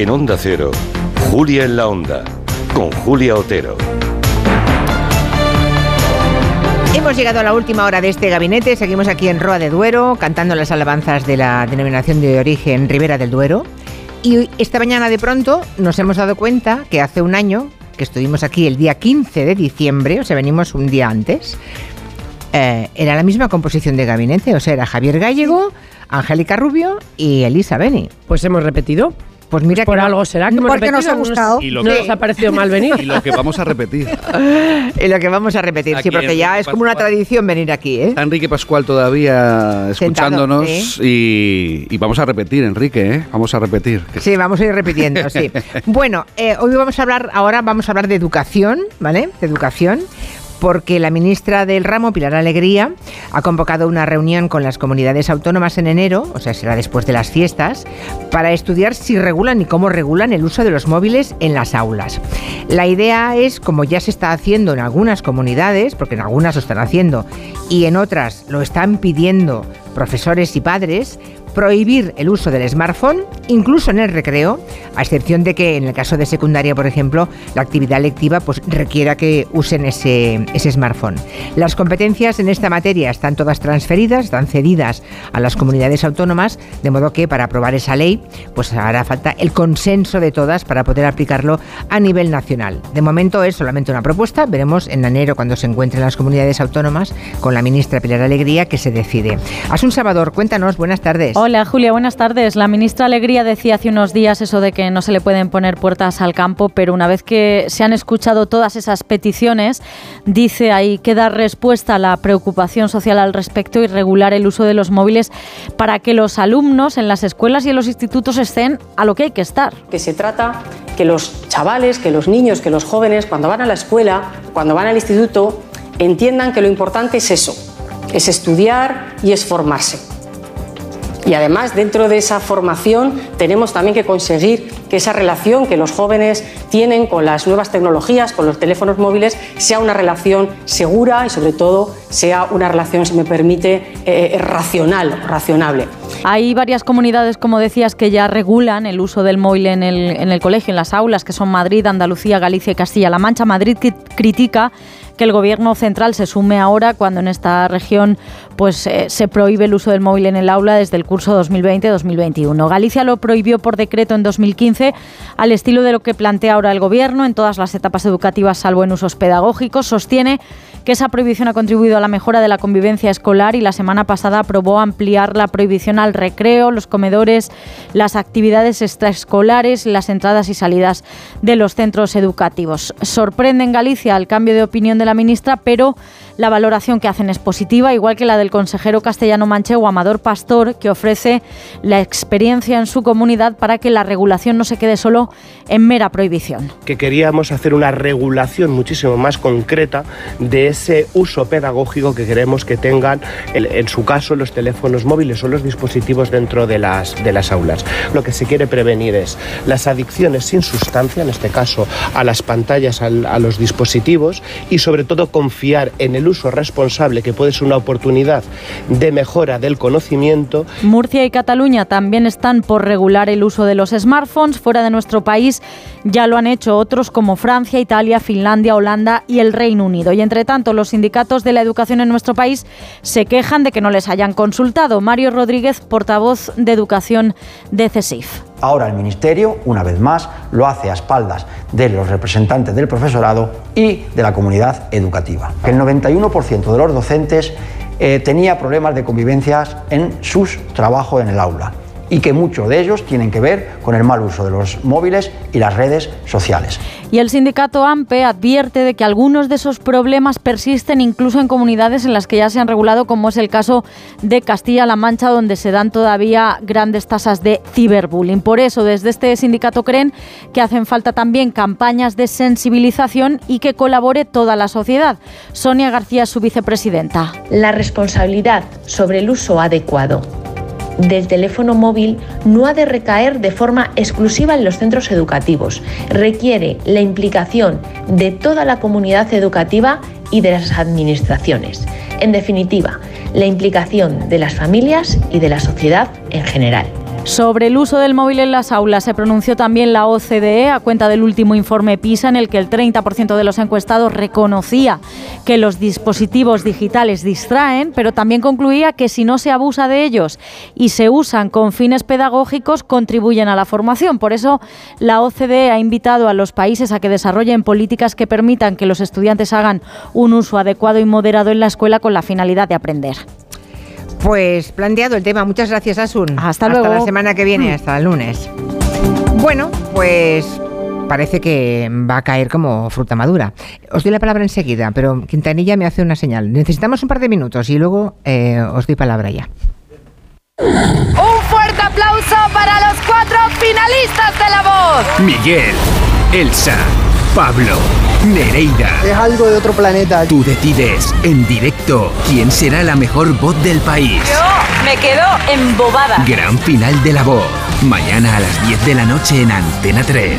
En Onda Cero, Julia en la Onda, con Julia Otero. Hemos llegado a la última hora de este gabinete. Seguimos aquí en Roa de Duero, cantando las alabanzas de la denominación de origen Ribera del Duero. Y esta mañana de pronto nos hemos dado cuenta que hace un año, que estuvimos aquí el día 15 de diciembre, o sea, venimos un día antes, eh, era la misma composición de gabinete. O sea, era Javier Gallego, Angélica Rubio y Elisa Beni. Pues hemos repetido. Pues mira Por que algo será que hemos porque nos ha gustado. Y lo No que- nos ha parecido mal venir. Y lo que vamos a repetir. Y lo que vamos a repetir, sí, porque ya es como una tradición venir aquí, ¿eh? Está Enrique Pascual todavía escuchándonos Sentado, y, y vamos a repetir, Enrique, ¿eh? Vamos a repetir. Que- Sí, vamos a ir repitiendo, sí. Bueno, eh, hoy vamos a hablar, ahora vamos a hablar de educación, ¿vale? De educación, porque la ministra del ramo, Pilar Alegría, ha convocado una reunión con las comunidades autónomas en enero, o sea, será después de las fiestas, para estudiar si regulan y cómo regulan el uso de los móviles en las aulas. La idea es, como ya se está haciendo en algunas comunidades, porque en algunas lo están haciendo, y en otras lo están pidiendo profesores y padres, prohibir el uso del smartphone, incluso en el recreo, a excepción de que en el caso de secundaria, por ejemplo, la actividad lectiva pues, requiera que usen ese, smartphone. Las competencias en esta materia están todas transferidas, están cedidas a las comunidades autónomas, de modo que para aprobar esa ley pues hará falta el consenso de todas para poder aplicarlo a nivel nacional. De momento es solamente una propuesta, veremos en enero cuando se encuentren las comunidades autónomas con la ministra Pilar Alegría que se decide. Asun Salvador, cuéntanos, buenas tardes. Hola Julia, buenas tardes. La ministra Alegría decía hace unos días eso de que no se le pueden poner puertas al campo, pero una vez que se han escuchado todas esas peticiones, dice ahí que dar respuesta a la preocupación social al respecto y regular el uso de los móviles para que los alumnos en las escuelas y en los institutos estén a lo que hay que estar. que se trata que los chavales, que los niños, que los jóvenes, cuando van a la escuela, cuando van al instituto, entiendan que lo importante es eso, es estudiar y es formarse. Y además, dentro de esa formación, tenemos también que conseguir que esa relación que los jóvenes tienen con las nuevas tecnologías, con los teléfonos móviles, sea una relación segura y, sobre todo, sea una relación, si me permite, eh, racional, racionable. Hay varias comunidades, como decías, que ya regulan el uso del móvil en el, en el colegio, en las aulas, que son Madrid, Andalucía, Galicia y Castilla-La Mancha. Madrid cri- critica que el gobierno central se sume ahora cuando en esta región pues eh, se prohíbe el uso del móvil en el aula desde el curso 2020-2021. Galicia lo prohibió por decreto en 2015 al estilo de lo que plantea ahora el gobierno en todas las etapas educativas salvo en usos pedagógicos. Sostiene que esa prohibición ha contribuido a la mejora de la convivencia escolar y la semana pasada aprobó ampliar la prohibición al recreo, los comedores, las actividades extraescolares, las entradas y salidas de los centros educativos. Sorprende en Galicia el cambio de opinión de la ministra, pero la valoración que hacen es positiva, igual que la del consejero castellano manchego Amador Pastor, que ofrece la experiencia en su comunidad para que la regulación no se quede solo en mera prohibición. que queríamos hacer una regulación muchísimo más concreta de ese uso pedagógico que queremos que tengan, en su caso, los teléfonos móviles o los dispositivos dentro de las, de las aulas. Lo que se quiere prevenir es las adicciones sin sustancia, en este caso a las pantallas, al- a los dispositivos, y sobre todo confiar en el uso responsable, que puede ser una oportunidad de mejora del conocimiento Murcia y Cataluña también están por regular el uso de los smartphones. Fuera de nuestro país ya lo han hecho otros como Francia, Italia, Finlandia, Holanda y el Reino Unido. Y entre tanto, los sindicatos de la educación en nuestro país se quejan de que no les hayan consultado. Mario Rodríguez, portavoz de Educación de CESIF. Ahora el Ministerio, una vez más, lo hace a espaldas de los representantes del profesorado y de la comunidad educativa. El 91% de los docentes eh, tenía problemas de convivencias en sus trabajos en el aula y que muchos de ellos tienen que ver con el mal uso de los móviles y las redes sociales. Y el sindicato AMPE advierte de que algunos de esos problemas persisten incluso en comunidades en las que ya se han regulado, como es el caso de Castilla-La Mancha, donde se dan todavía grandes tasas de ciberbullying. Por eso, desde este sindicato creen que hacen falta también campañas de sensibilización y que colabore toda la sociedad. Sonia García, su vicepresidenta. La responsabilidad sobre el uso adecuado del teléfono móvil no ha de recaer de forma exclusiva en los centros educativos. Requiere la implicación de toda la comunidad educativa y de las administraciones. En definitiva, la implicación de las familias y de la sociedad en general. Sobre el uso del móvil en las aulas se pronunció también la OCDE a cuenta del último informe PISA en el que el 30% de los encuestados reconocía que los dispositivos digitales distraen, pero también concluía que si no se abusa de ellos y se usan con fines pedagógicos contribuyen a la formación. Por eso la OCDE ha invitado a los países a que desarrollen políticas que permitan que los estudiantes hagan un uso adecuado y moderado en la escuela con la finalidad de aprender. Pues planteado el tema. Muchas gracias, Asun. Hasta luego. Hasta la semana que viene, hasta el lunes. Bueno, pues parece que va a caer como fruta madura. Os doy la palabra enseguida, pero Quintanilla me hace una señal. Necesitamos un par de minutos y luego eh, os doy palabra ya. Un fuerte aplauso para los cuatro finalistas de La Voz. Miguel, Elsa, Pablo, Nereida. Es algo de otro planeta. Tú decides en directo quién será la mejor voz del país. Yo me quedo embobada. Gran final de La Voz. Mañana a las 10 de la noche en Antena 3.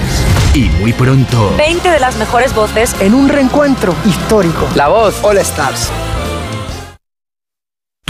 Y muy pronto. 20 de las mejores voces en un reencuentro histórico. La Voz All Stars.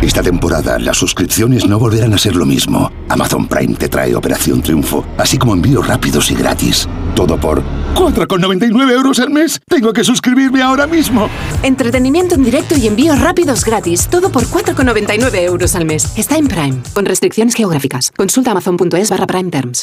Esta temporada las suscripciones no volverán a ser lo mismo. Amazon Prime te trae Operación Triunfo, así como envíos rápidos y gratis. Todo por 4,99 euros al mes. Tengo que suscribirme ahora mismo. Entretenimiento en directo y envíos rápidos gratis. Todo por 4,99 euros al mes. Está en Prime, con restricciones geográficas. Consulta amazon.es barra Prime Terms.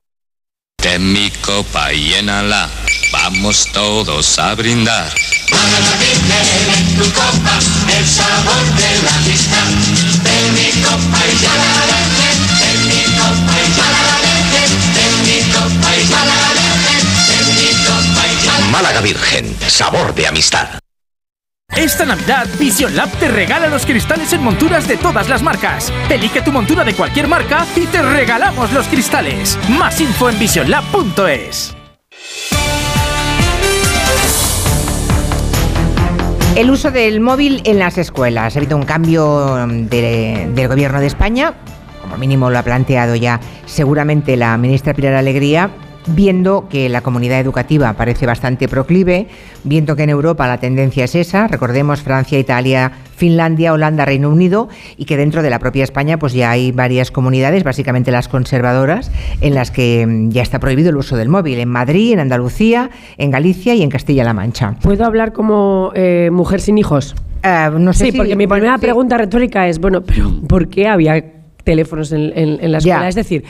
Ten mi copa llénala, vamos todos a brindar. Para en tu copa el sabor de la amistad. Ten mi copa y ya la ten mi copa y ya la ten mi copa y ya la ten mi copa y ya la Málaga Virgen, sabor de amistad. Esta Navidad, Vision Lab te regala los cristales en monturas de todas las marcas. Elige tu montura de cualquier marca y te regalamos los cristales. Más info en visionlab.es. El uso del móvil en las escuelas. Ha habido un cambio de- del Gobierno de España, como mínimo lo ha planteado ya seguramente la ministra Pilar Alegría, viendo que la comunidad educativa parece bastante proclive, viendo que en Europa la tendencia es esa, recordemos Francia, Italia, Finlandia, Holanda, Reino Unido, y que dentro de la propia España pues ya hay varias comunidades, básicamente las conservadoras, en las que mm, ya está prohibido el uso del móvil, en Madrid, en Andalucía, en Galicia y en Castilla-La Mancha. ¿Puedo hablar como eh, mujer sin hijos? no sé sí, si- porque mi primera pregunta retórica es, bueno, pero ¿por qué había teléfonos en, en- en la escuela? Es decir,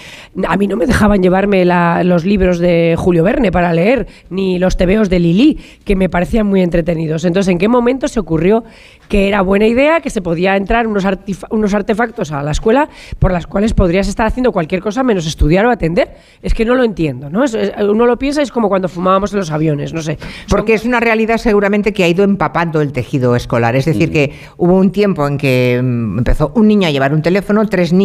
a mí no me dejaban llevarme la- los libros de Julio Verne para leer, ni los tebeos de Lili, que me parecían muy entretenidos. Entonces, ¿en qué momento se ocurrió que era buena idea, que se podía entrar unos, unos artefactos a la escuela por las cuales podrías estar haciendo cualquier cosa menos estudiar o atender? Es que no lo entiendo, ¿no? Es- es- uno lo piensa y es como cuando fumábamos en los aviones, no sé. Porque es una realidad seguramente que ha ido empapando el tejido escolar. Es decir, que hubo un tiempo en que mm, empezó un niño a llevar un teléfono, tres niños,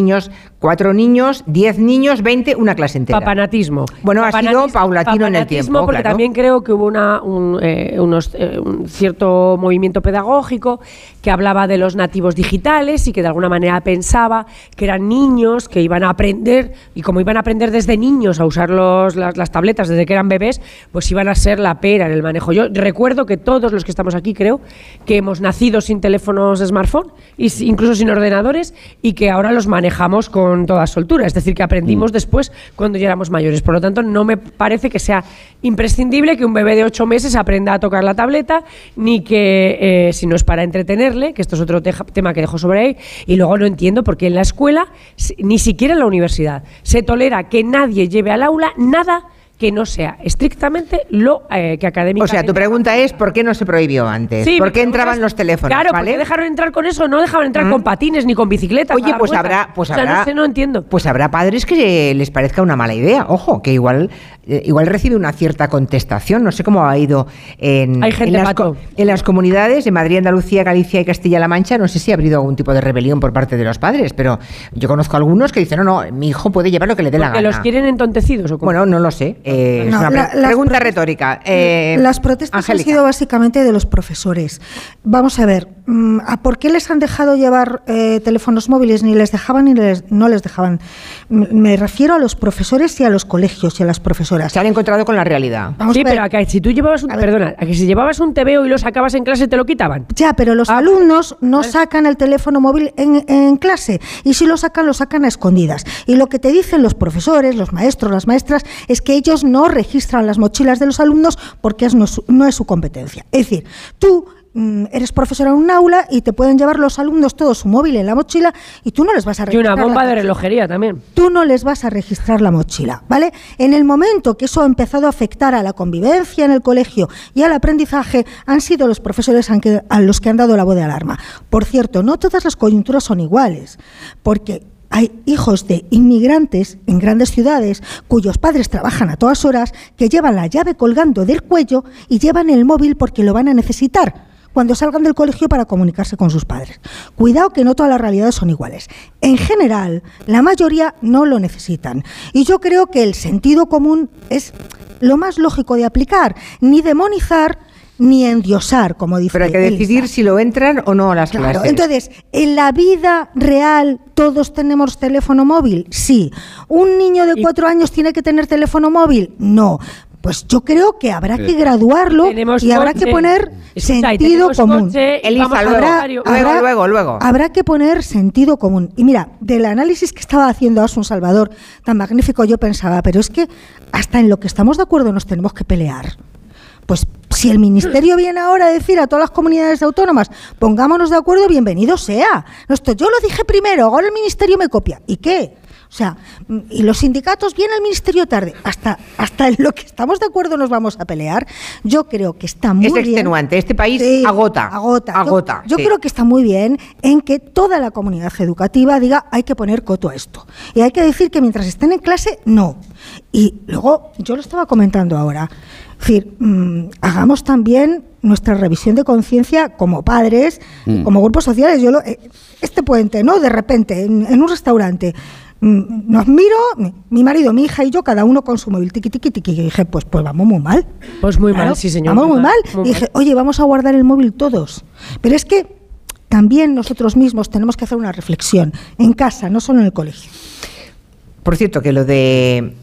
cuatro niños, diez niños, veinte, una clase entera. Papanatismo. Bueno, ha sido paulatino en el papanatismo, tiempo. porque claro. también creo que hubo una, un, eh, unos, eh, un cierto movimiento pedagógico que hablaba de los nativos digitales y que de alguna manera pensaba que eran niños que iban a aprender y como iban a aprender desde niños a usar los- las, las tabletas desde que eran bebés, pues iban a ser la pera en el manejo. Yo recuerdo que todos los que estamos aquí creo que hemos nacido sin teléfonos smartphone, incluso sin ordenadores, y que ahora los manejamos con toda soltura. Es decir, que aprendimos después cuando ya éramos mayores. Por lo tanto, no me parece que sea imprescindible que un bebé de ocho meses aprenda a tocar la tableta, ni que eh, si no es para entretenerle, que esto es otro teja- tema que dejo sobre ahí, y luego no entiendo por qué en la escuela, ni siquiera en la universidad, se tolera que nadie lleve al aula nada que no sea estrictamente lo eh, que académicamente... O sea, tu pregunta es ¿por qué no se prohibió antes? Sí, ¿Por qué entraban los teléfonos? Claro, ¿vale? porque dejaron entrar con eso, no dejaban entrar Mm. con patines ni con bicicletas. a Oye, pues vueltas. habrá, pues O sea, habrá, no sé, no entiendo. Pues habrá padres que les parezca una mala idea. Ojo, que igual, eh, igual recibe una cierta contestación. No sé cómo ha ido en, Hay gente en, las, en comunidades de Madrid, Andalucía, Galicia y Castilla-La Mancha. No sé si ha habido algún tipo de rebelión por parte de los padres, pero yo conozco algunos que dicen, no, no, mi hijo puede llevar lo que le dé la gana. los quieren entontecidos o cómo? Bueno, no lo sé. Eh, es No, una la- pregunta retórica. Eh, Las protestas Angélica. han sido básicamente de los profesores. Vamos a ver, mm, ¿a por qué les han dejado llevar eh, teléfonos móviles? Ni les dejaban ni les- no les dejaban. Me refiero a los profesores y a los colegios y a las profesoras. Se han encontrado con la realidad. Vamos sí, a pero a que si tú llevabas un, perdona, a que si llevabas un TVO y lo sacabas en clase te lo quitaban. Ya, pero los alumnos no sacan el teléfono móvil en, en clase y si lo sacan, lo sacan a escondidas. Y lo que te dicen los profesores, los maestros, las maestras, es que ellos no registran las mochilas de los alumnos porque es no, es su competencia. Es decir, tú mm, eres profesora en un aula y te pueden llevar los alumnos todo su móvil en la mochila y tú no les vas a Y registrar. una la bomba de mochila. relojería también. Tú no les vas a registrar la mochila, ¿vale? En el momento que eso ha empezado a afectar a la convivencia en el colegio y al aprendizaje, han sido los profesores a los que han dado la voz de alarma. Por cierto, no todas las coyunturas son iguales, porque hay hijos de inmigrantes en grandes ciudades cuyos padres trabajan a todas horas, que llevan la llave colgando del cuello y llevan el móvil porque lo van a necesitar cuando salgan del colegio para comunicarse con sus padres. Cuidado que no todas las realidades son iguales. En general, la mayoría no lo necesitan. Y yo creo que el sentido común es lo más lógico de aplicar, ni demonizar ni endiosar, como dice Pero hay que Elisa. decidir si lo entran o no a las Claro, clases. entonces, ¿en la vida real todos tenemos teléfono móvil? Sí. ¿Un niño de cuatro años tiene que tener teléfono móvil? No. Pues yo creo que habrá que graduarlo Tenemos y habrá que poner sentido común. Elisa, al luego, luego, luego, luego. Habrá que poner sentido común. Y mira, del análisis que estaba haciendo Asun Salvador, tan magnífico, yo pensaba, pero es que hasta en lo que estamos de acuerdo nos tenemos que pelear. Pues si el ministerio viene ahora a decir a todas las comunidades autónomas, pongámonos de acuerdo, bienvenido sea. Esto yo lo dije primero, ahora el ministerio me copia. ¿Y qué? O sea, y los sindicatos viene el ministerio tarde. Hasta, hasta en lo que estamos de acuerdo nos vamos a pelear. Yo creo que está muy Es bien. extenuante. Este país agota. Agota. Agota, Yo, sí. creo que está muy bien en que toda la comunidad educativa diga hay que poner coto a esto. Y hay que decir que mientras estén en clase, no. Y luego, yo lo estaba comentando ahora. Es decir, mm, hagamos también nuestra revisión de conciencia como padres, Mm. como grupos sociales. Yo lo- eh, este puente, ¿no? De repente, en, en un restaurante. Nos miro, mi, mi marido, mi hija y yo, cada uno con su móvil, tiqui, tiqui, tiqui, y dije, pues, pues vamos muy mal. Pues muy Claro, mal, sí, señor. Vamos muy mal. Muy Y dije, oye, vamos a guardar el móvil todos. Pero es que también nosotros mismos tenemos que hacer una reflexión en casa, no solo en el colegio. Por cierto, que lo de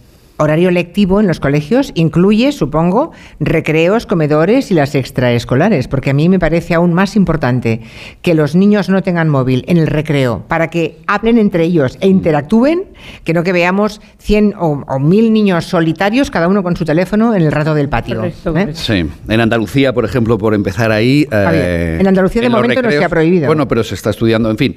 horario lectivo en los colegios incluye, supongo, recreos, comedores y las extraescolares, porque a mí me parece aún más importante que los niños no tengan móvil en el recreo para que hablen entre ellos e interactúen, que no que veamos 100 o, o 1000 niños solitarios, cada uno con su teléfono en el rato del patio. ¿eh? Sí, en Andalucía, por ejemplo, por empezar ahí. eh, en Andalucía de momento no se ha prohibido. Bueno, pero se está estudiando, en fin.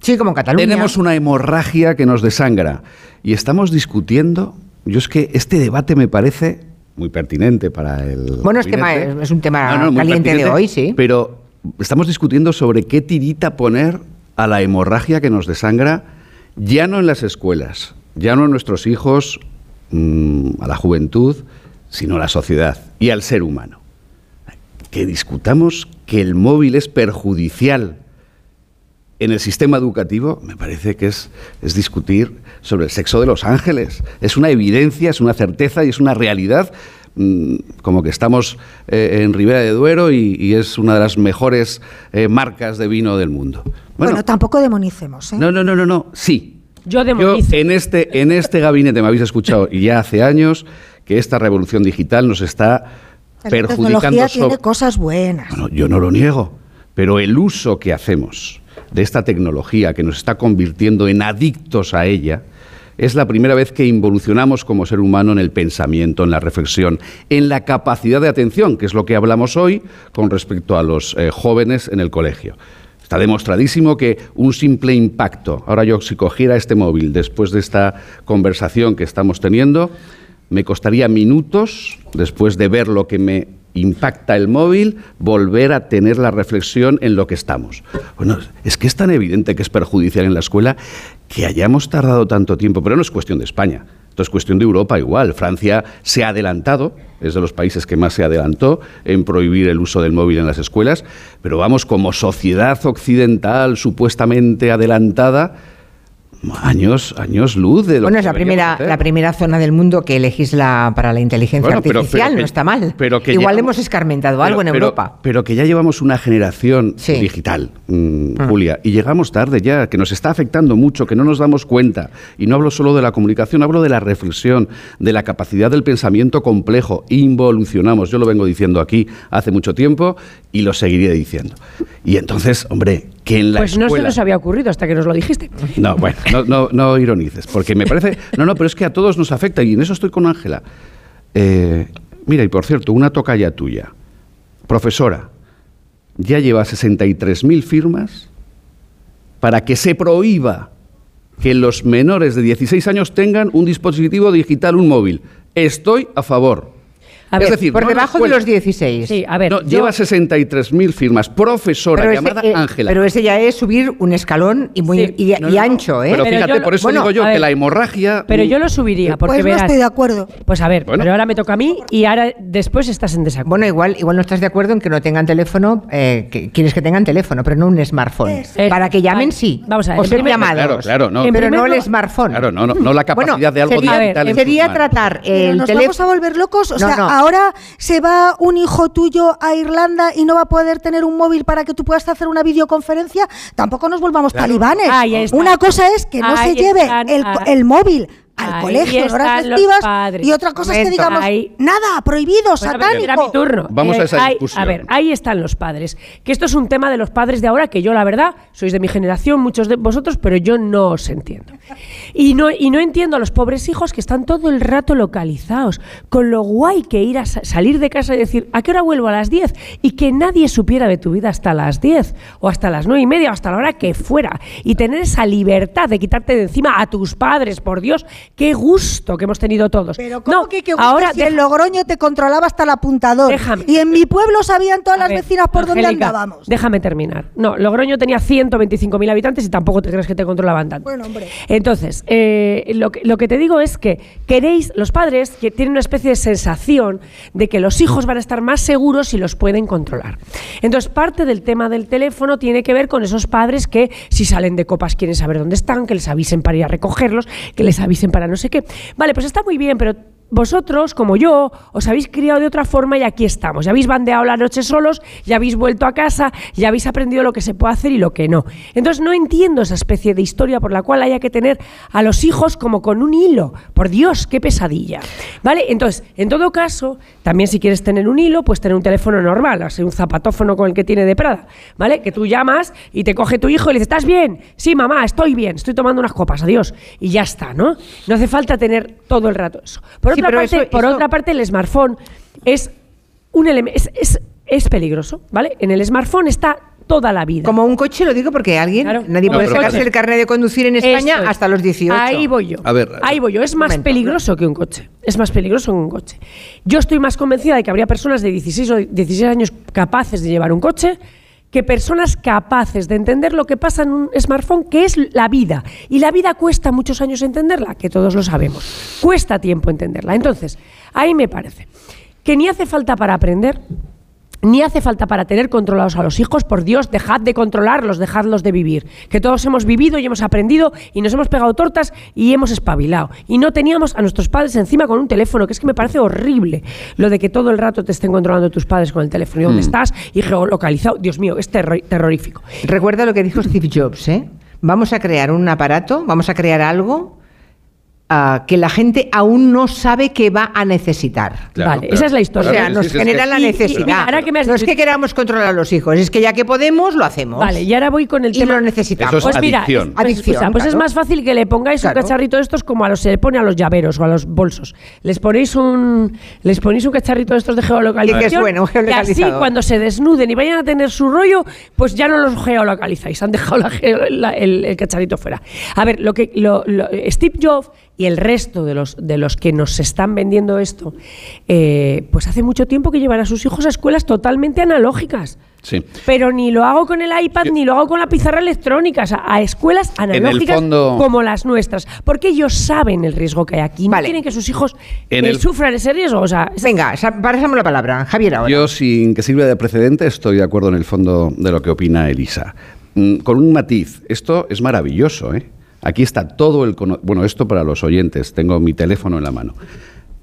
Sí, como en Cataluña. Tenemos una hemorragia que nos desangra y estamos discutiendo. Yo es que este debate me parece muy pertinente para el. Bueno, es, tema- es un tema No, no, caliente de hoy, sí. Pero estamos discutiendo sobre qué tirita poner a la hemorragia que nos desangra, ya no en las escuelas, ya no en nuestros hijos, mm, a la juventud, sino a la sociedad y al ser humano. Que discutamos que el móvil es perjudicial en el sistema educativo, me parece que es, es discutir sobre el sexo de los ángeles. Es una evidencia, es una certeza y es una realidad, mm, como que estamos eh, en Ribera de Duero y, y es una de las mejores eh, marcas de vino del mundo. Bueno, tampoco demonicemos. ¿eh? No, no, no, no, no, sí. Yo Yo en este, en este gabinete me habéis escuchado y ya hace años que esta revolución digital nos está La perjudicando tecnología tiene cosas buenas. bueno, yo no lo niego, pero el uso que hacemos de esta tecnología que nos está convirtiendo en adictos a ella es la primera vez que involucionamos como ser humano en el pensamiento, en la reflexión, en la capacidad de atención, que es lo que hablamos hoy con respecto a los eh, jóvenes en el colegio. Está demostradísimo que un simple impacto, ahora yo si cogiera este móvil después de esta conversación que estamos teniendo, me costaría minutos, después de ver lo que me impacta el móvil, volver a tener la reflexión en lo que estamos. Bueno, es que es tan evidente que es perjudicial en la escuela que hayamos tardado tanto tiempo, pero no es cuestión de España. Esto es cuestión de Europa igual. Francia se ha adelantado, es de los países que más se adelantó en prohibir el uso del móvil en las escuelas, pero vamos, como sociedad occidental supuestamente adelantada, años, años luz de lo Bueno, que es la primera, la primera zona del mundo que legisla para la inteligencia Bueno, artificial, pero no está mal. pero que Igual hemos escarmentado Pero- algo en Europa. Pero que ya llevamos una generación digital, mm, Ah. Julia, y llegamos tarde ya, que nos está afectando mucho, que no nos damos cuenta. Y no hablo solo de la comunicación, hablo de la reflexión, de la capacidad del pensamiento complejo. Involucionamos, yo lo vengo diciendo aquí hace mucho tiempo y lo seguiré diciendo. Y entonces, hombre, que en la Pues no se nos había ocurrido hasta que nos lo dijiste. No, bueno, no, no, no ironices, porque me parece... No, no, pero es que a todos nos afecta y en eso estoy con Ángela. Eh, mira, y por cierto, una tocaya tuya, profesora, ya lleva 63.000 firmas para que se prohíba que los menores de 16 años tengan un dispositivo digital, un móvil. Estoy a favor. A es decir, por no debajo de los 16. Sí, a ver. No, yo- lleva 63.000 firmas. Profesora llamada eh, Ángela. pero ese ya es subir un escalón y muy Sí. y, No, y no, no. ancho, ¿eh? Pero, Pero fíjate, yo por eso bueno, digo yo que la hemorragia... Pero yo lo subiría, porque Pues no verás. estoy de acuerdo. Pues a ver, Bueno. pero ahora me toca a mí y ahora después estás en desacuerdo. Bueno, igual, igual no estás de acuerdo en que no tengan teléfono, eh, que quieres que tengan teléfono, pero no un smartphone. Es- Para que llamen, vale. sí. Vamos a ver, O ser llamados. Claro, claro, no. Pero no el smartphone. Claro, no, no, no la capacidad de algo digital sería tratar el nos teléfono. vamos a volver locos. O sea. Ahora se va un hijo tuyo a Irlanda y no va a poder tener un móvil para que tú puedas hacer una videoconferencia. Tampoco nos volvamos talibanes. Una cosa es que no Ahí se lleve el, ah, el móvil al ahí colegio en horas padres. y otra cosa es que digamos Ahí- nada prohibido Bueno, pero era mi satánico turno. Vamos a esa ahí- discusión. A ver, ahí están los padres. Que esto es un tema de los padres de ahora que yo, la verdad, sois de mi generación, muchos de vosotros, pero yo no os entiendo. Y no, y no entiendo a los pobres hijos que están todo el rato localizados, con lo guay que ir a sa- salir de casa y decir, ¿a qué hora vuelvo a las 10? Y que nadie supiera de tu vida hasta las 10, o hasta las 9 y media, o hasta la hora que fuera. Y tener esa libertad de quitarte de encima a tus padres, por Dios, qué gusto que hemos tenido todos. Pero ¿cómo no, que, que gusto ahora si en Logroño te controlaba hasta el apuntador? Déjame. Y en mi pueblo sabían todas A las ver, vecinas por dónde andábamos. Déjame terminar. No, Logroño tenía 125.000 habitantes y tampoco te crees que te controlaban tanto. Bueno, hombre. Entonces, eh, lo, que, lo que te digo es que queréis, los padres, que tienen una especie de sensación de que los hijos van a estar más seguros si los pueden controlar. Entonces, parte del tema del teléfono tiene que ver con esos padres que si salen de copas quieren saber dónde están, que les avisen para ir a recogerlos, que les avisen para no sé qué. Vale, pues está muy bien, pero vosotros, como yo, os habéis criado de otra forma y aquí estamos. Ya habéis bandeado la noche solos, ya habéis vuelto a casa, ya habéis aprendido lo que se puede hacer y lo que no. Entonces no entiendo esa especie de historia por la cual haya que tener a los hijos como con un hilo. Por Dios, qué pesadilla. ¿Vale? Entonces, en todo caso, también si quieres tener un hilo, pues tener un teléfono normal, así un zapatófono con el que tiene de Prada. ¿Vale? Que tú llamas y te coge tu hijo y le dices, ¿estás bien? Sí, mamá, estoy bien, estoy tomando unas copas, adiós. Y ya está, ¿no? No hace falta tener todo el rato eso. Por, otra, pero parte, eso- por eso- otra parte, el smartphone es un elemento. Es, es, es peligroso, ¿vale? En el smartphone está toda la vida. Como un coche, lo digo porque alguien, nadie No, puede sacarse coche. el carnet de conducir en España hasta los 18. Ahí voy yo. A ver, Ahí voy yo. Es más momento, peligroso que un coche. Es más peligroso que un coche. Yo estoy más convencida de que habría personas de 16 o 16 años capaces de llevar un coche que personas capaces de entender lo que pasa en un smartphone, que es la vida. Y la vida cuesta muchos años entenderla, que todos lo sabemos. Cuesta tiempo entenderla. Entonces, ahí me parece que ni hace falta para aprender, ni hace falta para tener controlados a los hijos, por Dios, dejad de controlarlos, dejadlos de vivir. Que todos hemos vivido y hemos aprendido y nos hemos pegado tortas y hemos espabilado. Y no teníamos a nuestros padres encima con un teléfono, que es que me parece horrible lo de que todo el rato te estén controlando tus padres con el teléfono y dónde Mm. estás y geolocalizado. Dios mío, es terror- terrorífico. Recuerda lo que dijo Steve Jobs, ¿eh? Vamos a crear un aparato, vamos a crear algo ah, que la gente aún no sabe que va a necesitar. Claro, Vale, claro. esa es la historia. O sea, nos sí, sí, es genera que- la Y- y- necesidad. mira, ahora que me has no es que queramos controlar a los hijos, es que ya que podemos, lo hacemos. Vale, y ahora voy con el y tema. lo necesitamos. Eso es Pues mira, adicción. es- pues, Adicción, sea, pues es más fácil que le pongáis Claro. un cacharrito de estos como a los se le pone a los llaveros o a los bolsos. Les ponéis un les ponéis un cacharrito de estos de geolocalización. Y que así cuando se desnuden y vayan a tener su rollo, pues ya no los geolocalizáis. Han dejado la geo- la- el, el cacharrito fuera. A ver, lo que lo- lo- Steve Jobs y el resto de los, de los que nos están vendiendo esto, eh, pues hace mucho tiempo que llevan a sus hijos a escuelas totalmente analógicas. Sí. Pero ni lo hago con el iPad ni lo hago con la pizarra electrónica, o sea, a escuelas el analógicas fondo- como las nuestras, porque ellos saben el riesgo que hay aquí, no quieren que sus hijos En eh, el- sufran ese riesgo, o sea, Venga, pasamos la palabra, Javier ahora. Yo, sin que sirva de precedente, estoy de acuerdo en el fondo de lo que opina Elisa. Mm, Con un matiz, esto es maravilloso, ¿eh? Aquí está todo el... cono- Bueno, esto para los oyentes, tengo mi teléfono en la mano.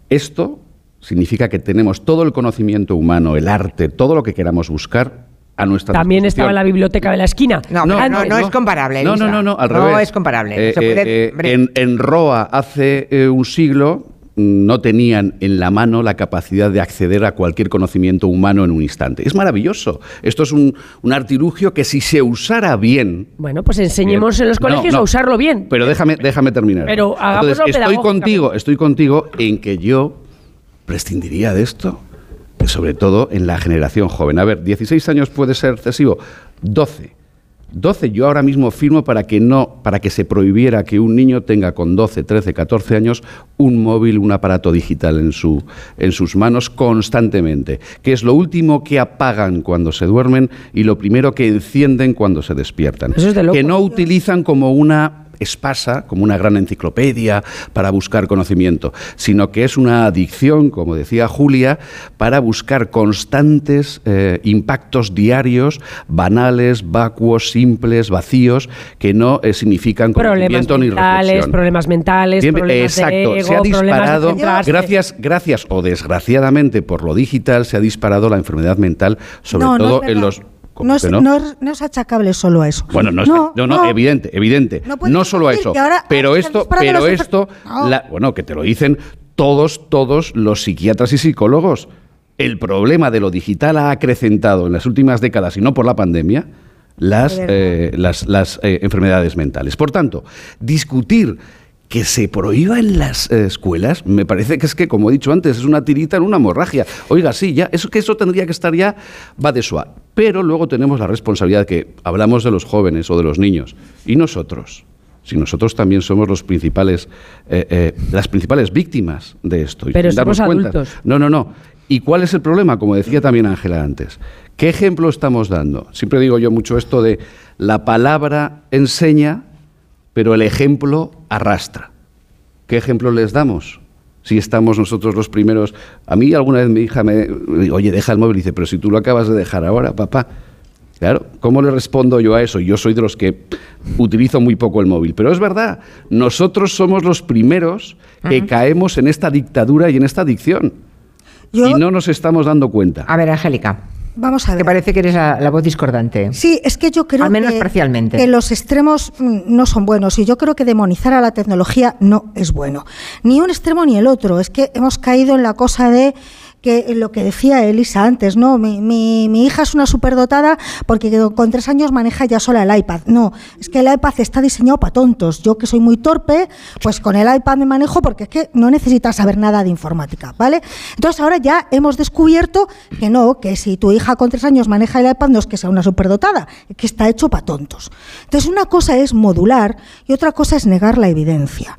Esto significa que tenemos todo el conocimiento humano, el arte, todo lo que queramos buscar a nuestra también estaba en la biblioteca de la esquina. No, No, no, no, no, es no. comparable. No, no, no, no, al No revés. es comparable. Eh, Se puede- eh, eh, en, en Roa hace eh, un siglo no tenían en la mano la capacidad de acceder a cualquier conocimiento humano en un instante. Es maravilloso. Esto es un, un artilugio que si se usara bien... Bueno, pues enseñemos Bien. en los colegios no. a usarlo bien. Pero déjame, déjame terminar. Pero Entonces, estoy contigo, estoy contigo en que yo prescindiría de esto, sobre todo en la generación joven. A ver, 16 años puede ser excesivo, 12. 12 yo ahora mismo firmo para que no para que se prohibiera que un niño tenga con 12, 13, 14 años un móvil, un aparato digital en su en sus manos constantemente, que es lo último que apagan cuando se duermen y lo primero que encienden cuando se despiertan. Eso es de que no utilizan como una espasa, como una gran enciclopedia para buscar conocimiento, sino que es una adicción, como decía Julia, para buscar constantes eh, impactos diarios, banales, vacuos, simples, vacíos, que no eh, significan Problemas conocimiento ni mentales, reflexión. problemas mentales, Bien, problemas exacto, de ego, se ha problemas disparado, gracias, gracias o desgraciadamente por lo digital, se ha disparado la enfermedad mental, sobre No, todo en los... ¿Cómo No es, no no es achacable solo a eso. bueno, no, es- no, no, evidente, evidente. No solo a eso. ahora- pero esto, pero esto, No. la- bueno, que te lo dicen todos, todos los psiquiatras y psicólogos. El problema de lo digital ha acrecentado en las últimas décadas, y no por la pandemia, las, eh, las, las, eh, enfermedades mentales. Por tanto, discutir que se prohíba en las eh, escuelas, me parece que es que, como he dicho antes, es una tirita en una hemorragia. Oiga, sí, ya, eso que eso tendría que estar ya, va de suave. Pero luego tenemos la responsabilidad que hablamos de los jóvenes o de los niños. ¿Y nosotros? Si nosotros también somos los principales, eh, eh, las principales víctimas de esto. Pero darnos somos cuenta. adultos. No, no, no. ¿Y cuál es el problema? Como decía también Ángela antes. ¿Qué ejemplo estamos dando? Siempre digo yo mucho esto de la palabra enseña, pero el ejemplo arrastra. ¿Qué ejemplo les damos? Si estamos nosotros los primeros. A mí alguna vez mi hija me dice, oye, deja el móvil. Y dice, pero si tú lo acabas de dejar ahora, papá. Claro, ¿cómo le respondo yo a eso? Yo soy de los que utilizo muy poco el móvil. Pero es verdad, nosotros somos los primeros que caemos en esta dictadura y en esta adicción. y no nos estamos dando cuenta. A ver, Angélica. Vamos a ver. Que parece que eres la, la voz discordante. Sí, es que yo creo Al menos que, parcialmente. que los extremos mm, no son buenos y yo creo que demonizar a la tecnología no es bueno. Ni un extremo ni el otro. Es que hemos caído en la cosa de que lo que decía Elisa antes, ¿no? Mi, mi- mi hija es una superdotada porque con tres años maneja ya sola el iPad. No, es que el iPad está diseñado para tontos. Yo que soy muy torpe, pues con el iPad me manejo porque es que no necesitas saber nada de informática, ¿vale? Entonces ahora ya hemos descubierto que no, que si tu hija con tres años maneja el iPad no es que sea una superdotada, es que está hecho para tontos. Entonces una cosa es modular y otra cosa es negar la evidencia.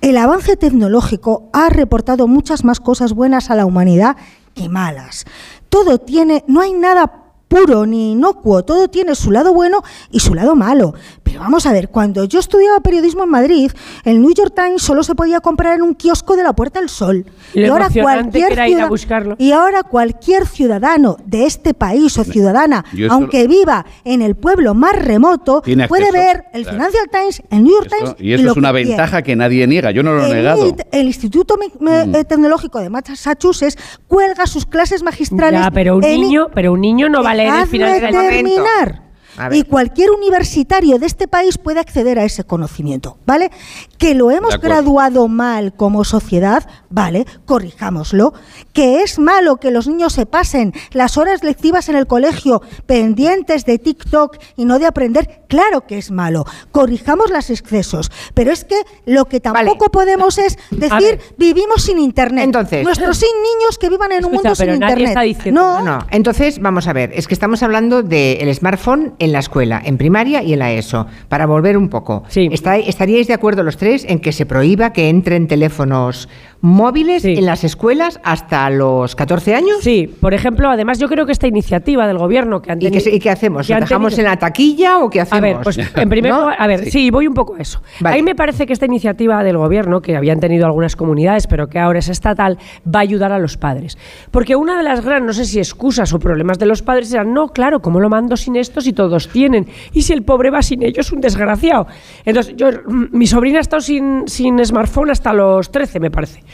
El avance tecnológico ha reportado muchas más cosas buenas a la humanidad que malas. Todo tiene, no hay nada puro ni inocuo, todo tiene su lado bueno y su lado malo. Pero vamos a ver, cuando yo estudiaba periodismo en Madrid, el New York Times solo se podía comprar en un kiosco de la Puerta del Sol. Y lo emocionante que era ir a buscarlo. y ahora cualquier ciudadano de este país o ciudadana, aunque viva en el pueblo más remoto, puede acceso, ver el claro. Financial Times, el New York Times Y eso lo es una que ventaja que nadie niega. Yo no lo he El negado. El Instituto Mm. Tecnológico de Massachusetts cuelga sus clases magistrales. Ya, pero un en- niño, pero un niño no va a leer el Dejadme final del terminar. Y cualquier universitario de este país puede acceder a ese conocimiento, ¿vale? Que lo hemos graduado mal como sociedad, ¿vale? Corrijámoslo. Que es malo que los niños se pasen las horas lectivas en el colegio pendientes de TikTok y no de aprender, claro que es malo. Corrijamos los excesos. Pero es que lo que tampoco podemos es decir, vivimos sin Internet. Entonces- Nuestros sin niños que vivan en un mundo sin nadie Internet. está diciendo- no, No, no. Entonces, vamos a ver, es que estamos hablando del smartphone en en la escuela, en primaria y en la ESO, para volver un poco. ¿Está- ¿Estaríais de acuerdo los tres en que se prohíba que entren teléfonos móviles en las escuelas hasta los 14 años? Sí, por ejemplo, además yo creo que esta iniciativa del gobierno que han ¿Y qué, tenido- y qué hacemos? que ¿Lo han dejamos tenido- en la taquilla o qué hacemos? A ver, pues en primer ¿No? lugar, a ver, sí. voy un poco a eso. A mí me parece que esta iniciativa del gobierno, que habían tenido algunas comunidades, pero que ahora es estatal, va a ayudar a los padres. Porque una de las grandes, no sé si excusas o problemas de los padres eran, no, claro, ¿cómo lo mando sin esto si tienen? Y si el pobre va sin ellos, un desgraciado. Entonces, yo, mi sobrina ha estado sin, sin smartphone hasta los 13, me parece.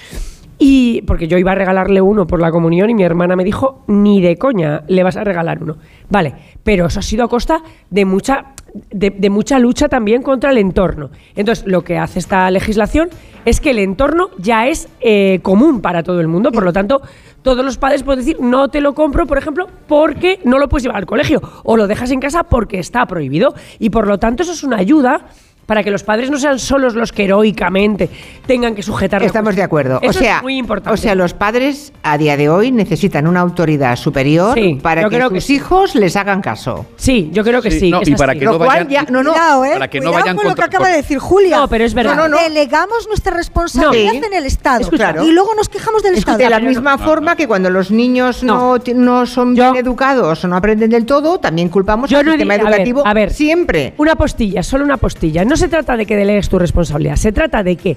Y porque yo iba a regalarle uno por la comunión y mi hermana me dijo, ni de coña le vas a regalar uno. Vale, pero eso ha sido a costa de mucha, de, de mucha lucha también contra el entorno. Entonces, lo que hace esta legislación es que el entorno ya es eh, común para todo el mundo, por lo tanto, todos los padres pueden decir, no te lo compro, por ejemplo, porque no lo puedes llevar al colegio, o lo dejas en casa porque está prohibido. Y por lo tanto, eso es una ayuda para que los padres no sean solos los que heroicamente tengan que sujetar Estamos de acuerdo. Eso o sea, es muy importante. O sea, los padres a día de hoy necesitan una autoridad superior Sí, para que creo que sus hijos les hagan caso. Sí, yo creo que Sí, sí. no, que y para así. que no vayan- ya- no, no, Cuidado, ¿eh? para que no vayan con lo que acaba por- de decir Julia. No, pero es verdad. No, no, no. Delegamos nuestra responsabilidad No. en el Estado. Escucha, y luego nos quejamos del Estado. de la misma forma que cuando los niños no, no son bien educados o no aprenden del todo, también culpamos Yo al sistema di- a ver, educativo a ver, siempre. Una postilla, solo una postilla. No se trata de que delegues tu responsabilidad, se trata de que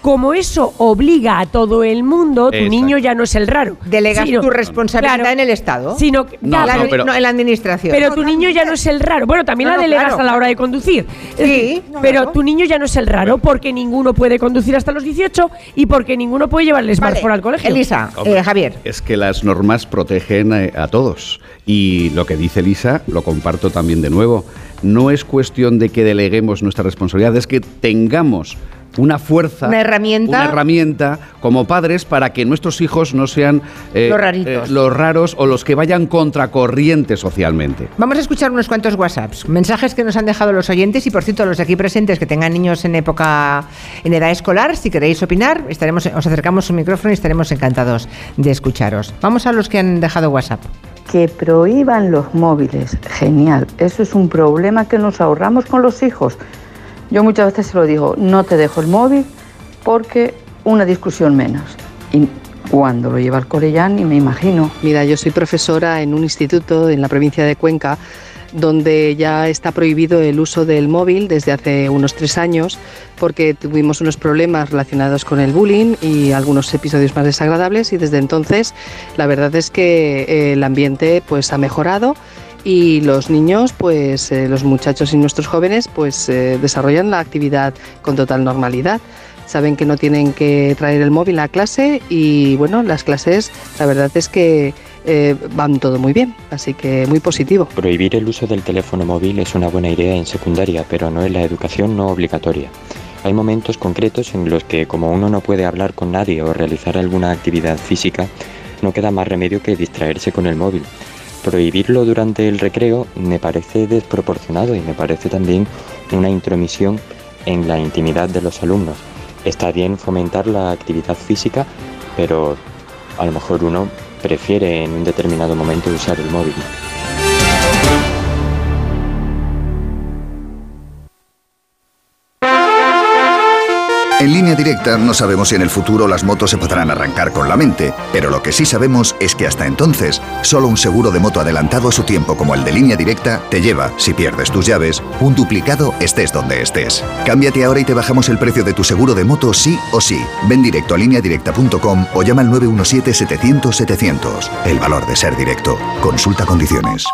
como eso obliga a todo el mundo, tu Exacto. niño ya no es el raro. Delegas Sino- tu responsabilidad claro, en el Estado. Sino que- No, no, pero- no, en la administración. Pero tu niño ya no es el raro. Bueno, también No, la no, delegas claro, a la hora de conducir. Decir, pero tu niño ya no es el raro porque ninguno puede conducir hasta los 18 y porque ninguno puede llevar el smartphone al colegio. Elisa, Hombre, eh, Javier. Es que las normas protegen eh, a todos. Y lo que dice Lisa, lo comparto también de nuevo. No es cuestión de que deleguemos nuestra responsabilidad, es que tengamos una fuerza, Una herramienta. una herramienta como padres para que nuestros hijos no sean eh, Los raritos. eh, los raros o los que vayan contracorriente socialmente. Vamos a escuchar unos cuantos WhatsApps, mensajes que nos han dejado los oyentes y por cierto los aquí presentes que tengan niños en época en edad escolar, si queréis opinar, estaremos os acercamos un micrófono y estaremos encantados de escucharos. Vamos a los que han dejado WhatsApp. Que prohíban los móviles, genial. Eso es un problema que nos ahorramos con los hijos. Yo muchas veces se lo digo, no te dejo el móvil porque una discusión menos. Y cuando lo lleva al cole ya ni me imagino. Mira, yo soy profesora en un instituto en la provincia de Cuenca donde ya está prohibido el uso del móvil desde hace unos tres años porque tuvimos unos problemas relacionados con el bullying y algunos episodios más desagradables y desde entonces la verdad es que eh, el ambiente pues ha mejorado y los niños, pues eh, los muchachos y nuestros jóvenes, pues eh, desarrollan la actividad con total normalidad. Saben que no tienen que traer el móvil a clase y bueno, las clases, la verdad es que eh, van todo muy bien, así que muy positivo. Prohibir el uso del teléfono móvil es una buena idea en secundaria, pero no en la educación no obligatoria. Hay momentos concretos en los que como uno no puede hablar con nadie o realizar alguna actividad física, no queda más remedio que distraerse con el móvil. Prohibirlo durante el recreo me parece desproporcionado y me parece también una intromisión en la intimidad de los alumnos. Está bien fomentar la actividad física, pero a lo mejor uno prefiere en un determinado momento usar el móvil. En línea directa no sabemos si en el futuro las motos se podrán arrancar con la mente, pero lo que sí sabemos es que hasta entonces, solo un seguro de moto adelantado a su tiempo como el de línea directa te lleva, si pierdes tus llaves, un duplicado estés donde estés. Cámbiate ahora y te bajamos el precio de tu seguro de moto sí o sí. Ven directo a lineadirecta.com o llama al 917-700-700. El valor de ser directo. Consulta condiciones.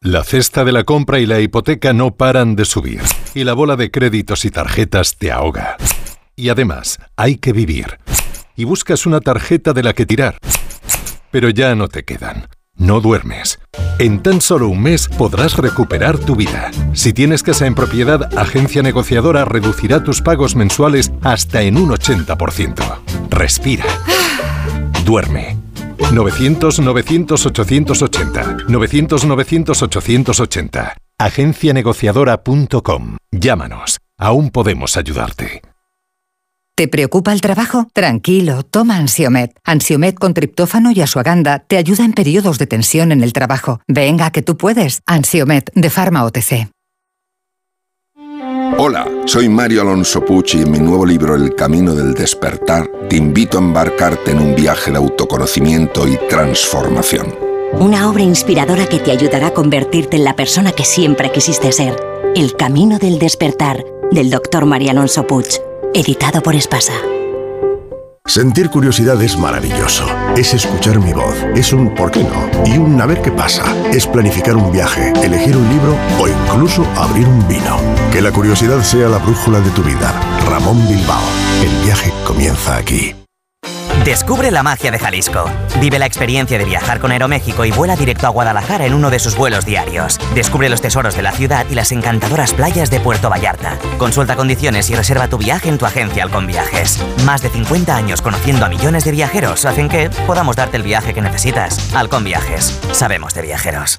La cesta de la compra y la hipoteca no paran de subir y la bola de créditos y tarjetas te ahoga. Y además, hay que vivir. Y buscas una tarjeta de la que tirar. Pero ya no te quedan. No duermes. En tan solo un mes podrás recuperar tu vida. Si tienes casa en propiedad, Agencia Negociadora reducirá tus pagos mensuales hasta en un 80%. Respira. Duerme. 900-900-880. 900-900-880. Agencianegociadora.com. Llámanos. Aún podemos ayudarte. ¿Te preocupa el trabajo? Tranquilo, toma Ansiomet. Ansiomet con triptófano y asuaganda te ayuda en periodos de tensión en el trabajo. Venga, que tú puedes. Ansiomet de Pharma OTC. Hola, soy Mario Alonso Puch y en mi nuevo libro El Camino del Despertar te invito a embarcarte en un viaje de autoconocimiento y transformación. Una obra inspiradora que te ayudará a convertirte en la persona que siempre quisiste ser. El Camino del Despertar, del Dr. Mario Alonso Puch, editado por Espasa. Sentir curiosidad es maravilloso. Es escuchar mi voz. Es un ¿por qué no? Y un a ver qué pasa. Es planificar un viaje, elegir un libro o incluso abrir un vino. Que la curiosidad sea la brújula de tu vida. Ramón Bilbao. El viaje comienza aquí. Descubre la magia de Jalisco. Vive la experiencia de viajar con Aeroméxico y vuela directo a Guadalajara en uno de sus vuelos diarios. Descubre los tesoros de la ciudad y las encantadoras playas de Puerto Vallarta. Consulta condiciones y reserva tu viaje en tu agencia Halcón Viajes. Más de 50 años conociendo a millones de viajeros hacen que podamos darte el viaje que necesitas. Halcón Viajes. Sabemos de viajeros.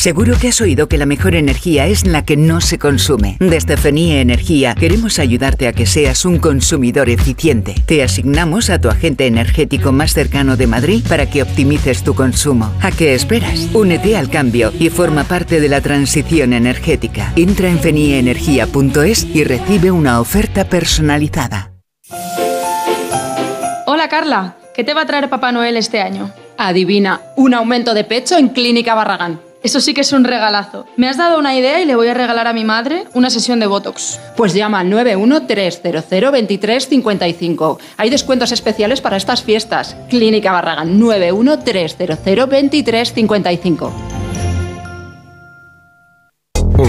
Seguro que has oído que la mejor energía es la que no se consume. Desde FENIE Energía queremos ayudarte a que seas un consumidor eficiente. Te asignamos a tu agente energético más cercano de Madrid para que optimices tu consumo. ¿A qué esperas? Únete al cambio y forma parte de la transición energética. Entra en fenieenergia.es y recibe una oferta personalizada. Hola Carla, ¿qué te va a traer Papá Noel este año? Adivina, un aumento de pecho en Clínica Barragán. Eso sí que es un regalazo. Me has dado una idea y le voy a regalar a mi madre una sesión de Botox. Pues llama al 913002355. Hay descuentos especiales para estas fiestas. Clínica Barragán 913002355.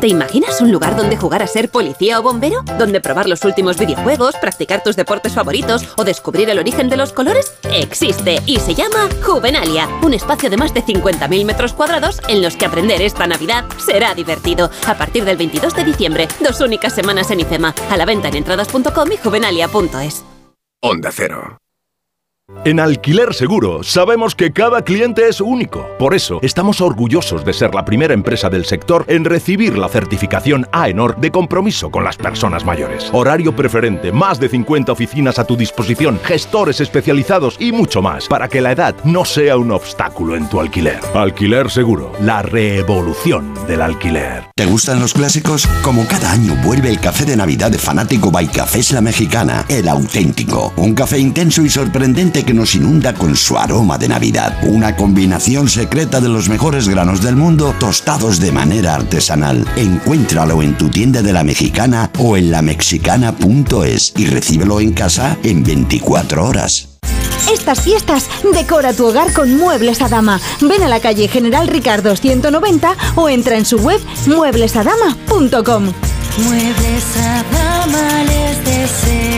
¿Te imaginas un lugar donde jugar a ser policía o bombero? ¿Donde probar los últimos videojuegos, practicar tus deportes favoritos o descubrir el origen de los colores? Existe y se llama Juvenalia, un espacio de más de 50.000 metros cuadrados en los que aprender esta Navidad será divertido. A partir del 22 de diciembre, dos únicas semanas en IFEMA, a la venta en entradas.com y juvenalia.es. Onda Cero. En Alquiler Seguro sabemos que cada cliente es único. Por eso estamos orgullosos de ser la primera empresa del sector en recibir la certificación AENOR de compromiso con las personas mayores. Horario preferente, más de 50 oficinas a tu disposición, gestores especializados y mucho más para que la edad no sea un obstáculo en tu alquiler. Alquiler Seguro, la revolución del alquiler. ¿Te gustan los clásicos? Como cada año vuelve el café de Navidad de Fanático by Cafés La Mexicana, el auténtico. Un café intenso y sorprendente que nos inunda con su aroma de Navidad. Una combinación secreta de los mejores granos del mundo tostados de manera artesanal. Encuéntralo en tu tienda de la mexicana o en lamexicana.es y recíbelo en casa en 24 horas. Estas fiestas, decora tu hogar con Muebles a Dama. Ven a la calle General Ricardo 190 o entra en su web mueblesadama.com. Muebles a Dama les desea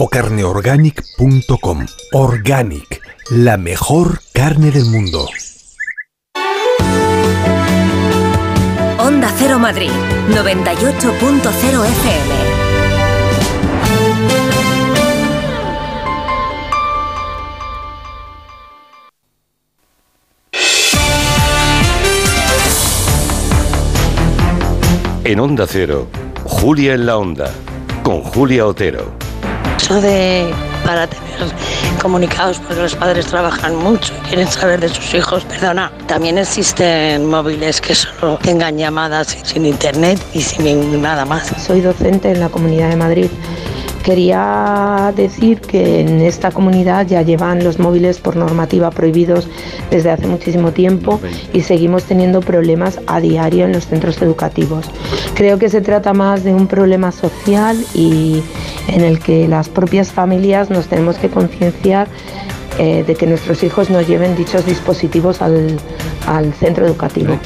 o carneorganic.com. Organic, la mejor carne del mundo. Onda Cero Madrid, 98.0 FM. En Onda Cero, Julia en la Onda, con Julia Otero. Eso de para tener comunicados porque los padres trabajan mucho y quieren saber de sus hijos, perdona, también existen móviles que solo tengan llamadas sin internet y sin nada más. Soy docente en la Comunidad de Madrid. Quería decir que en esta comunidad ya llevan los móviles por normativa prohibidos desde hace muchísimo tiempo y seguimos teniendo problemas a diario en los centros educativos. Creo que se trata más de un problema social y en el que las propias familias nos tenemos que concienciar eh, de que nuestros hijos no lleven dichos dispositivos al, al centro educativo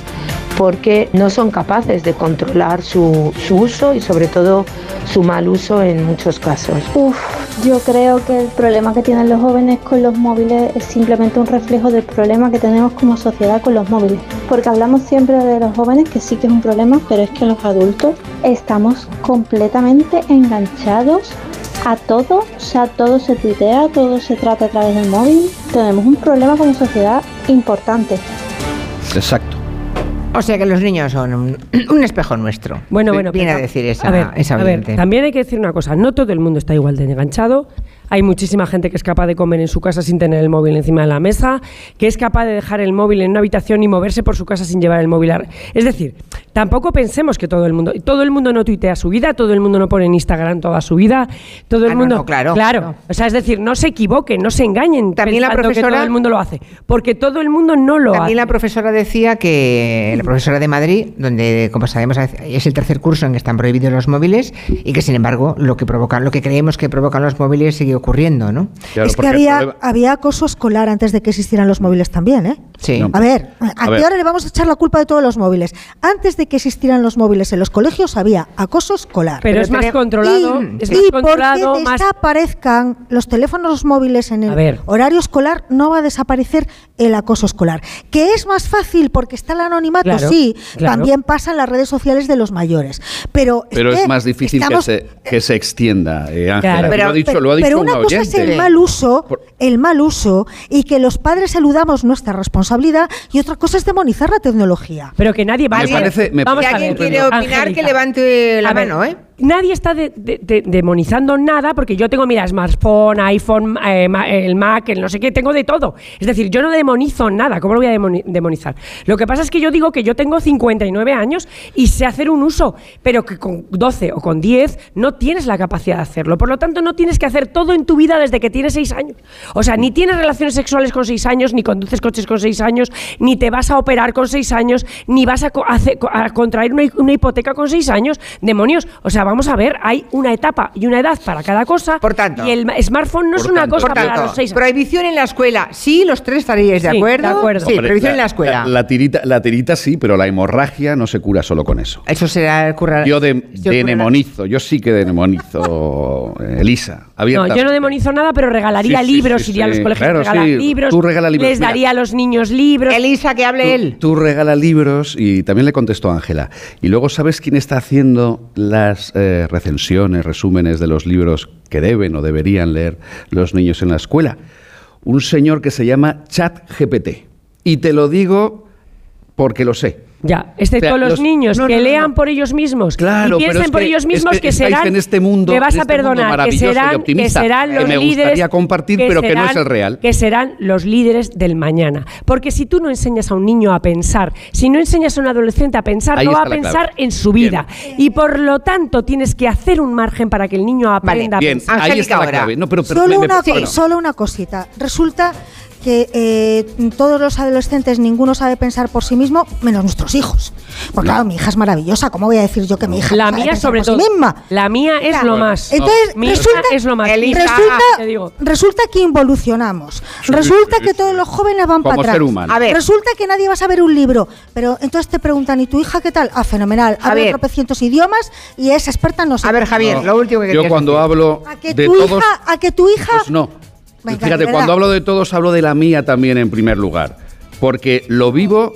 porque no son capaces de controlar su, su uso y sobre todo su mal uso en muchos casos. Uf, yo creo que el problema que tienen los jóvenes con los móviles es simplemente un reflejo del problema que tenemos como sociedad con los móviles. Porque hablamos siempre de los jóvenes, que sí que es un problema, pero es que los adultos estamos completamente enganchados a todo, o sea, todo se tuitea, todo se trata a través del móvil. Tenemos un problema como sociedad importante. Exacto. O sea que los niños son un, un espejo nuestro. Bueno, bueno, Viene pero- a decir esa, a ver, esa a ver, oyente. también hay que decir una cosa, no todo el mundo está igual de enganchado. Hay muchísima gente que es capaz de comer en su casa sin tener el móvil encima de la mesa, que es capaz de dejar el móvil en una habitación y moverse por su casa sin llevar el móvil. a- Es decir, tampoco pensemos que todo el mundo, todo el mundo no tuitea su vida, todo el mundo no pone en Instagram toda su vida, todo el Ah, mundo, no, claro. claro. O sea, es decir, no se equivoquen, no se engañen También la que profesora- todo el mundo lo hace, porque todo el mundo no lo También hace. la profesora decía que, la profesora de Madrid, donde, como sabemos, es el tercer curso en que están prohibidos los móviles y que, sin embargo, lo que provocan, lo que creemos que provocan los móviles sigue ocurriendo, ¿no? es que había, había acoso escolar antes de que existieran los móviles también, ¿eh? Sí. A ver, ¿a, A qué ver. hora le vamos a echar la culpa de todos los móviles? Antes de que existieran los móviles en los colegios había acoso escolar. Pero es más controlado, Y, es y más controlado, porque más- desaparezcan los teléfonos móviles en el horario escolar, no va a desaparecer el acoso escolar. Que es más fácil porque está el anonimato, Claro, sí, claro. también pasa en las redes sociales de los mayores. Pero, Pero que es más difícil que se, que se extienda, eh, Ángela. Pero, lo ha dicho, pero- lo ha dicho pero una cosa es el mal uso, el mal uso y que los padres eludamos nuestra responsabilidad y otra cosa es demonizar la tecnología. Pero que nadie va Me parece- me Vamos parece a Si alguien ver, quiere opinar, que levante la A ver, mano, ¿eh? Nadie está de- de- de- demonizando nada porque yo tengo, mira, smartphone, iPhone, eh, el Mac, el no sé qué, tengo de todo. Es decir, yo no demonizo nada. ¿Cómo lo voy a demoni- demonizar? Lo que pasa es que yo digo que yo tengo 59 años y sé hacer un uso, pero que con 12 o con 10 no tienes la capacidad de hacerlo. Por lo tanto, no tienes que hacer todo en tu vida desde que tienes 6 años. O sea, ni tienes relaciones sexuales con 6 años, ni conduces coches con 6 años, ni te vas a operar con 6 años, ni vas a contraer una, una hipoteca con 6 años. Demonios. O sea, vamos a ver, hay una etapa y una edad para cada cosa. Por tanto. Y el ma- smartphone no es una cosa Por para los 6 años. prohibición en la escuela. Sí, los tres estaríais de Sí, acuerdo. de acuerdo. Sí, Hombre, prohibición en la escuela. La, tirita, la tirita sí, pero la hemorragia no se cura solo con eso. Eso será currar. Yo de, eso de currar- nemonizo, yo sí que de nemonizo, eh, Elisa. No, yo no demonizo nada, pero regalaría Sí, sí, libros, sí, iría a los sí. colegios Claro, a regalar sí, libros, tú regala libros. les Mira. daría a los niños libros. Elisa, que hable él. Tú regala libros y también le contestó Ángela. Y luego, ¿sabes quién está haciendo las eh, recensiones, resúmenes de los libros que deben o deberían leer los niños en la escuela? Un señor que se llama ChatGPT. Y te lo digo porque lo sé. Ya, excepto O sea, los, los- niños No, que no, no, lean no. por ellos mismos Claro, y pero piensen es por que- ellos es mismos que que, estáis serán en este mundo- me vas en a este mundo perdonar que maravilloso y serán, optimista, que serán que los me líderes gustaría compartir, pero que no es el real. que serán los líderes del mañana porque si tú no enseñas a un niño a pensar si no enseñas a un adolescente a pensar Ahí no va a pensar clave. en su vida y por lo tanto tienes que hacer un margen para que el niño aprenda Bien, a pensar ahí está la clave. No, pero, pero Solo, me- una, bueno. solo una cosita. Resulta que eh, todos los adolescentes, ninguno sabe pensar por sí mismo, menos nuestros hijos. Porque claro, mi hija es maravillosa. ¿Cómo voy a decir yo que mi hija la no sabe mía pensar sobre por todo sí misma? la mía es Claro. lo más Entonces, Mi hija resulta, es lo más resulta, digo. resulta que involucionamos. resulta que todos los jóvenes van Como para atrás. ser humano. A ver. Resulta que nadie va a saber un libro. Pero entonces te preguntan, ¿y tu hija qué tal? Ah, fenomenal. Habla tropecientos idiomas y es experta en no sé A ver. Javier, lo último que Yo cuando decir. hablo A que de tu todos, hija, a que tu hija pues no. Venga, Fíjate, cuando hablo de todos, hablo de la mía también en primer lugar. Porque lo vivo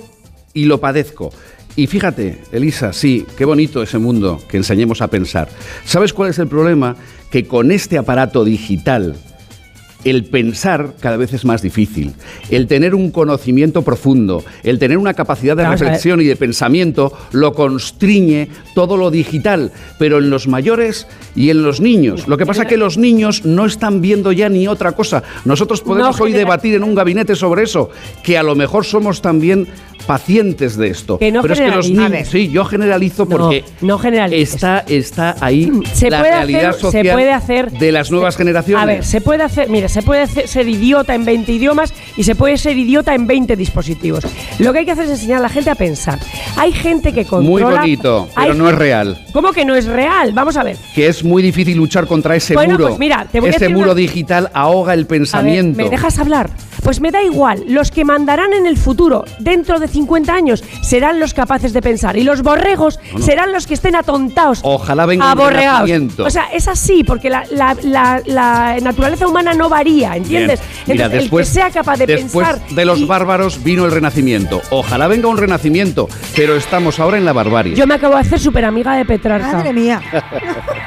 y lo padezco. Y fíjate, Elisa, sí, qué bonito ese mundo que enseñemos a pensar. ¿Sabes cuál es el problema? Que con este aparato digital el pensar cada vez es más difícil. El tener un conocimiento profundo, el tener una capacidad de Vamos reflexión y de pensamiento, lo constriñe todo lo digital. Pero en los mayores y en los niños. Lo que pasa es que los niños no están viendo ya ni otra cosa. Nosotros podemos No hoy debatir en un gabinete sobre eso, que a lo mejor somos también pacientes de esto. Que no Pero es que los niños, sí, yo generalizo porque no está, está ahí Se la puede realidad hacer- se social puede hacer- de las nuevas generaciones. A ver, se puede hacer, se puede ser idiota en 20 idiomas y se puede ser idiota en 20 dispositivos. Lo que hay que hacer es enseñar a la gente a pensar. Hay gente que Muy controla. bonito, pero no es real. ¿Cómo que no es real? Vamos a ver. Que es muy difícil luchar contra ese Bueno, muro. pues mira, te voy a ese decir muro una- digital ahoga el A ver, pensamiento. ¿me dejas hablar? Pues me da igual. Los que mandarán en el futuro, dentro de 50 años, serán los capaces de pensar. Y los borregos Bueno. serán los que estén atontados. Ojalá venga un aborregados. renacimiento. O sea, es así, porque la, la- la- la naturaleza humana no varía, ¿entiendes? Bien. Mira, Entonces, después, el que sea capaz de después pensar. de los y- bárbaros vino el renacimiento. Ojalá venga un renacimiento, pero estamos ahora en la barbarie. Yo me acabo de hacer súper amiga de Petrarca. Madre mía.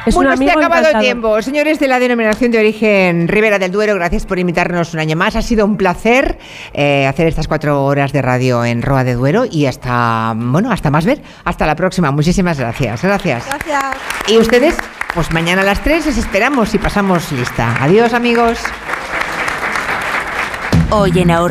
Es bueno, se ha acabado el tiempo. Señores de la denominación de origen Ribera del Duero, gracias por invitarnos un año más. Ha sido un placer eh, hacer estas cuatro horas de radio en Roa de Duero y hasta, bueno, hasta más ver. Hasta la próxima. Muchísimas gracias. Gracias. Gracias. Y ustedes, pues mañana a las 3 les esperamos y pasamos lista. Adiós, amigos. Hoy en Ahorra